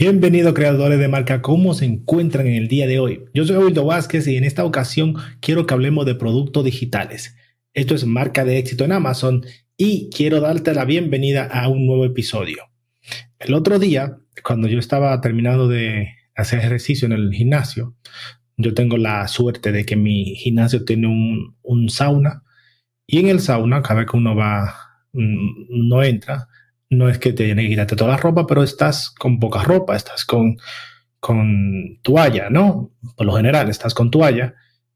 Bienvenido creadores de marca, ¿cómo se encuentran en el día de hoy? Yo soy Abuelo Vázquez y en esta ocasión quiero que hablemos de productos digitales. Esto es marca de éxito en Amazon y quiero darte la bienvenida a un nuevo episodio. El otro día, cuando yo estaba terminando de hacer ejercicio en el gimnasio, yo tengo la suerte de que mi gimnasio tiene un, sauna y en el sauna, cada vez que uno va, mm, no entra, no es que te tiene que quitarte toda la ropa, pero estás con poca ropa, estás con, con toalla, ¿no? Por lo general, estás con toalla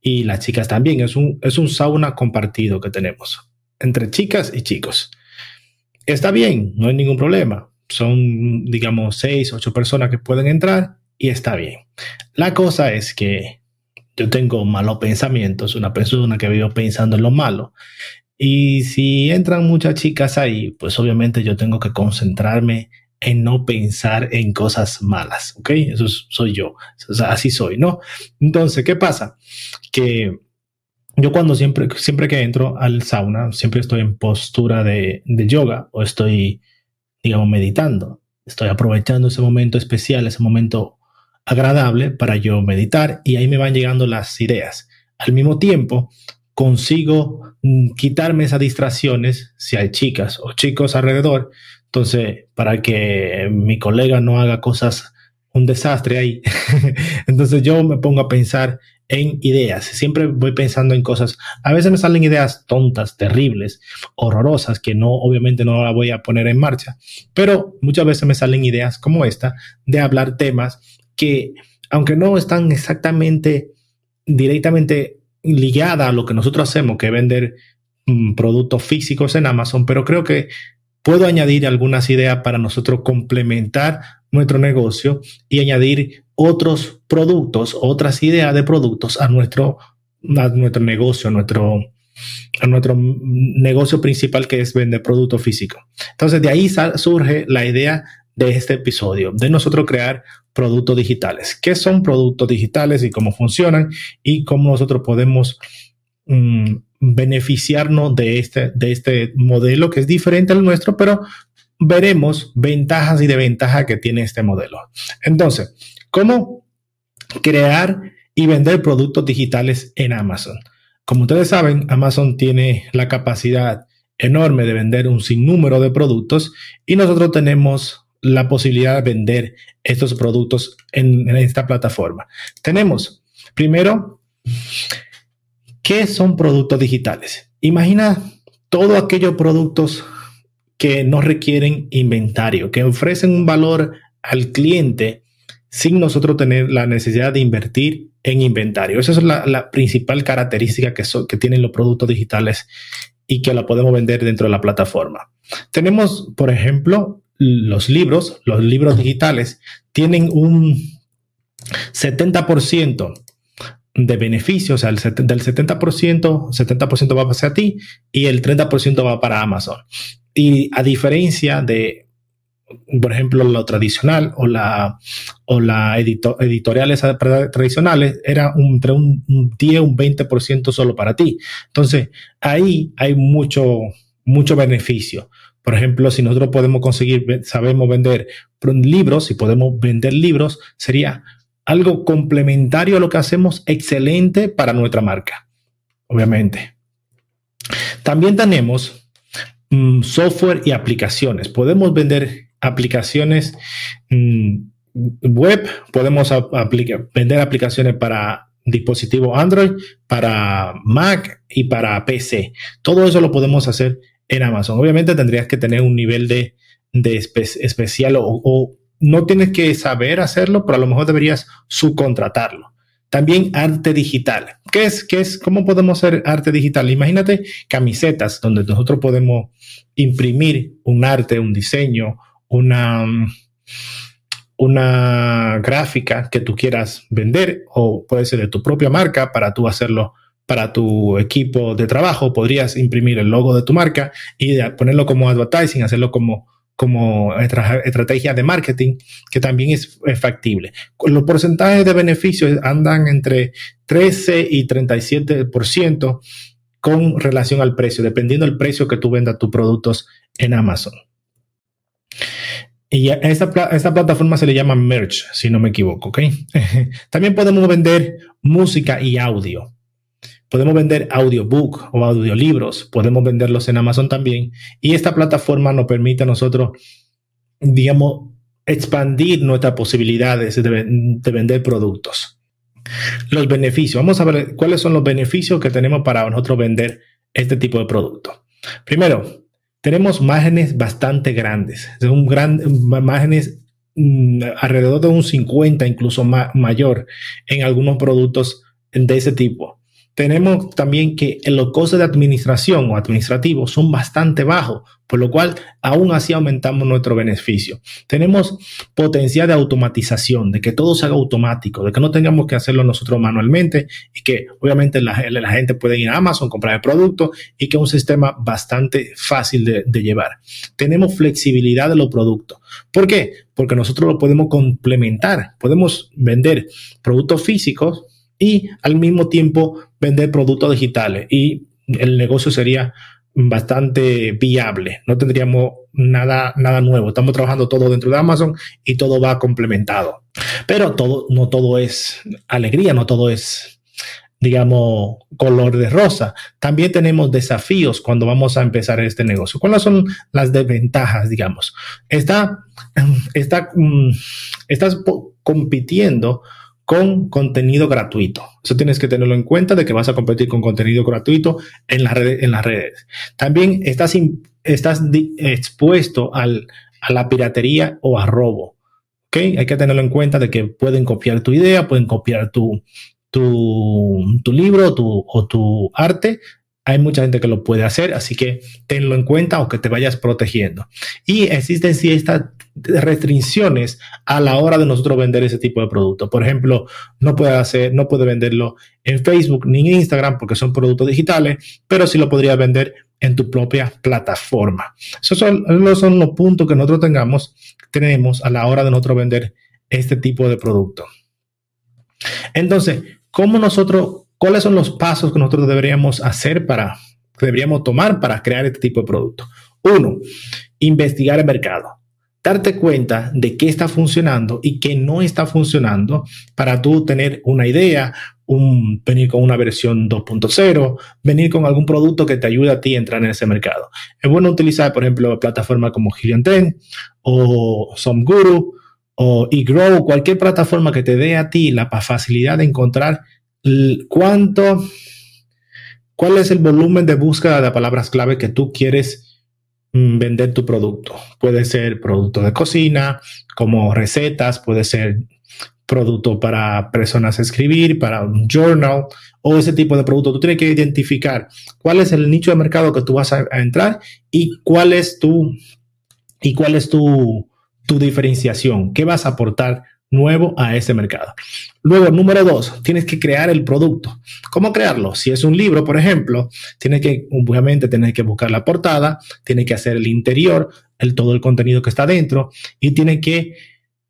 y las chicas también. Es un, es un sauna compartido que tenemos entre chicas y chicos. Está bien, no hay ningún problema son, digamos, seis, ocho personas que pueden entrar y está bien. La cosa es que yo tengo malos pensamientos, una persona que vivo pensando en lo malo. Y si entran muchas chicas ahí, pues obviamente yo tengo que concentrarme en no pensar en cosas malas, ¿ok? Eso soy yo, así soy, ¿no? Entonces, ¿qué pasa? Que yo cuando siempre, siempre que entro al sauna, siempre estoy en postura de, de yoga o estoy digamos, meditando. Estoy aprovechando ese momento especial, ese momento agradable para yo meditar y ahí me van llegando las ideas. Al mismo tiempo, consigo mm, quitarme esas distracciones si hay chicas o chicos alrededor. Entonces, para que mi colega no haga cosas, un desastre ahí. Entonces yo me pongo a pensar en ideas. Siempre voy pensando en cosas. A veces me salen ideas tontas, terribles, horrorosas, que no, obviamente no la voy a poner en marcha. Pero muchas veces me salen ideas como esta de hablar temas que, aunque no están exactamente directamente ligadas a lo que nosotros hacemos, que vender mm, productos físicos en Amazon, pero creo que puedo añadir algunas ideas para nosotros complementar nuestro negocio y añadir otros productos, otras ideas de productos a nuestro, nuestro negocio, nuestro, a nuestro negocio principal que es vender productos físicos. Entonces de ahí surge la idea de este episodio, de nosotros crear productos digitales. ¿Qué son productos digitales y cómo funcionan y cómo nosotros podemos mm, beneficiarnos de este, de este modelo que es diferente al nuestro, pero veremos ventajas y desventajas que tiene este modelo. Entonces, ¿cómo crear y vender productos digitales en Amazon? Como ustedes saben, Amazon tiene la capacidad enorme de vender un sinnúmero de productos y nosotros tenemos la posibilidad de vender estos productos en, esta plataforma. Tenemos, primero, ¿qué son productos digitales? Imagina todos aquellos productos que no requieren inventario, que ofrecen un valor al cliente sin nosotros tener la necesidad de invertir en inventario. Esa es la, principal característica que, que tienen los productos digitales y que la podemos vender dentro de la plataforma. Tenemos, por ejemplo, los libros. Los libros digitales tienen un 70% de beneficio, o sea, del 70%, 70% va hacia ti y el 30% va para Amazon. Y a diferencia de, por ejemplo, lo tradicional o la, o la editoriales tradicionales, era entre un, un 10, un 20% solo para ti. Entonces, ahí hay mucho, mucho beneficio. Por ejemplo, si nosotros podemos conseguir, sabemos vender libros, si podemos vender libros, sería algo complementario a lo que hacemos, excelente para nuestra marca, obviamente. También tenemos Mm, software y aplicaciones. Podemos vender aplicaciones mm, web, podemos vender aplicaciones para dispositivo Android, para Mac y para PC. Todo eso lo podemos hacer en Amazon. Obviamente tendrías que tener un nivel de, especial o, o, no tienes que saber hacerlo, pero a lo mejor deberías subcontratarlo. También arte digital. ¿Qué es? ¿Qué es? ¿Cómo podemos hacer arte digital? Imagínate camisetas donde nosotros podemos imprimir un arte, un diseño, una, una gráfica que tú quieras vender o puede ser de tu propia marca para tú hacerlo para tu equipo de trabajo. Podrías imprimir el logo de tu marca y ponerlo como advertising, hacerlo como, como estrategia de marketing, que también es, factible. Los porcentajes de beneficios andan entre 13 y 37% con relación al precio, dependiendo del precio que tú vendas tus productos en Amazon. Y esta, esta plataforma se le llama Merch, si no me equivoco. También podemos vender música y audio. Podemos vender audiobook o audiolibros, podemos venderlos en Amazon también. Y esta plataforma nos permite a nosotros, digamos, expandir nuestras posibilidades de, de vender productos. Los beneficios. Vamos a ver cuáles son los beneficios que tenemos para nosotros vender este tipo de producto. Primero, tenemos márgenes bastante grandes, un gran, márgenes mm, alrededor de un 50, incluso mayor en algunos productos de ese tipo. Tenemos también que los costos de administración o administrativos son bastante bajos, por lo cual aún así aumentamos nuestro beneficio. Tenemos potencial de automatización, de que todo se haga automático, de que no tengamos que hacerlo nosotros manualmente y que obviamente la, gente puede ir a Amazon, comprar el producto y que es un sistema bastante fácil de llevar. Tenemos flexibilidad de los productos. ¿Por qué? Porque nosotros lo podemos complementar, podemos vender productos físicos y al mismo tiempo vender productos digitales y el negocio sería bastante viable. No tendríamos nada, nada nuevo. Estamos trabajando todo dentro de Amazon y todo va complementado. Pero todo, no todo es alegría, no todo es, digamos, color de rosa. También tenemos desafíos cuando vamos a empezar este negocio. ¿Cuáles son las desventajas, digamos? Está, está, mm, estás compitiendo con contenido gratuito. Eso tienes que tenerlo en cuenta de que vas a competir con contenido gratuito en las redes. En las redes. También estás, estás expuesto al, a la piratería o a robo. ¿okay? Hay que tenerlo en cuenta de que pueden copiar tu idea, pueden copiar tu, tu, tu libro tu, o tu arte hay mucha gente que lo puede hacer, así que tenlo en cuenta o que te vayas protegiendo. Y existen ciertas restricciones a la hora de nosotros vender ese tipo de producto. Por ejemplo, no puede hacer, no puede venderlo en Facebook ni en Instagram porque son productos digitales, pero sí lo podría vender en tu propia plataforma. Esos son, esos son los puntos que nosotros tengamos, tenemos a la hora de nosotros vender este tipo de producto. Entonces, ¿cómo nosotros ¿Cuáles son los pasos que nosotros deberíamos hacer para, deberíamos tomar para crear este tipo de producto? Uno, investigar el mercado. Darte cuenta de qué está funcionando y qué no está funcionando para tú tener una idea, un, venir con una versión 2.0, venir con algún producto que te ayude a ti a entrar en ese mercado. Es bueno utilizar, por ejemplo, plataformas como 10 o SomeGuru o eGrow, cualquier plataforma que te dé a ti la facilidad de encontrar cuánto, cuál es el volumen de búsqueda de palabras clave que tú quieres vender tu producto. Puede ser producto de cocina, como recetas, puede ser producto para personas escribir, para un journal o ese tipo de producto. Tú tienes que identificar cuál es el nicho de mercado que tú vas a, entrar y cuál es tu y cuál es tu, tu diferenciación, qué vas a aportar nuevo a ese mercado. Luego, número dos, tienes que crear el producto. ¿Cómo crearlo? Si es un libro, por ejemplo, tienes que, obviamente, tienes que buscar la portada, tienes que hacer el interior, el, todo el contenido que está dentro y tienes que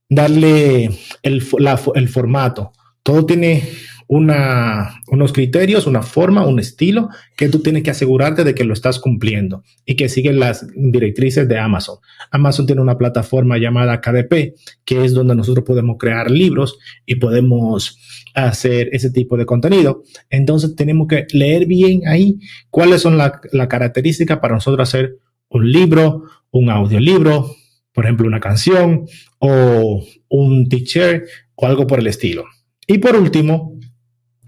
darle el, el formato. Todo tiene una, unos criterios, una forma, un estilo que tú tienes que asegurarte de que lo estás cumpliendo y que siguen las directrices de Amazon. Amazon tiene una plataforma llamada KDP, que es donde nosotros podemos crear libros y podemos hacer ese tipo de contenido. Entonces tenemos que leer bien ahí cuáles son las la características para nosotros hacer un libro, un audiolibro, por ejemplo, una canción o un teacher o algo por el estilo. Y por último,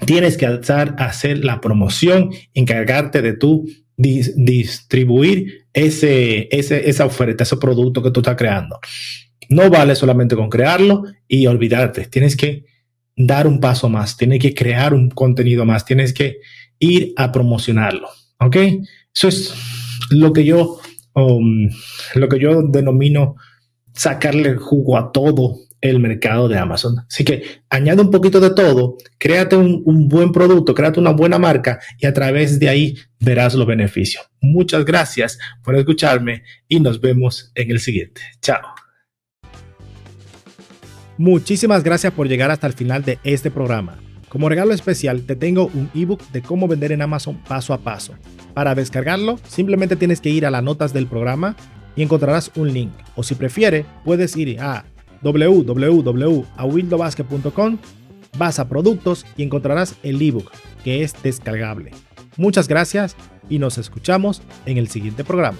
tienes que alzar hacer la promoción, encargarte de tú distribuir ese, esa oferta, ese producto que tú estás creando. No vale solamente con crearlo y olvidarte. Tienes que dar un paso más, tienes que crear un contenido más, tienes que ir a promocionarlo. ¿Ok? Eso es lo que yo, um, lo que yo denomino sacarle jugo a todo el mercado de Amazon. Así que añade un poquito de todo, créate un, buen producto, créate una buena marca y a través de ahí verás los beneficios. Muchas gracias por escucharme y nos vemos en el siguiente. Chao. Muchísimas gracias por llegar hasta el final de este programa. Como regalo especial te tengo un ebook de cómo vender en Amazon paso a paso. Para descargarlo, simplemente tienes que ir a las notas del programa y encontrarás un link. O si prefiere, puedes ir a www.awildobasket.com, vas a productos y encontrarás el ebook que es descargable. Muchas gracias y nos escuchamos en el siguiente programa.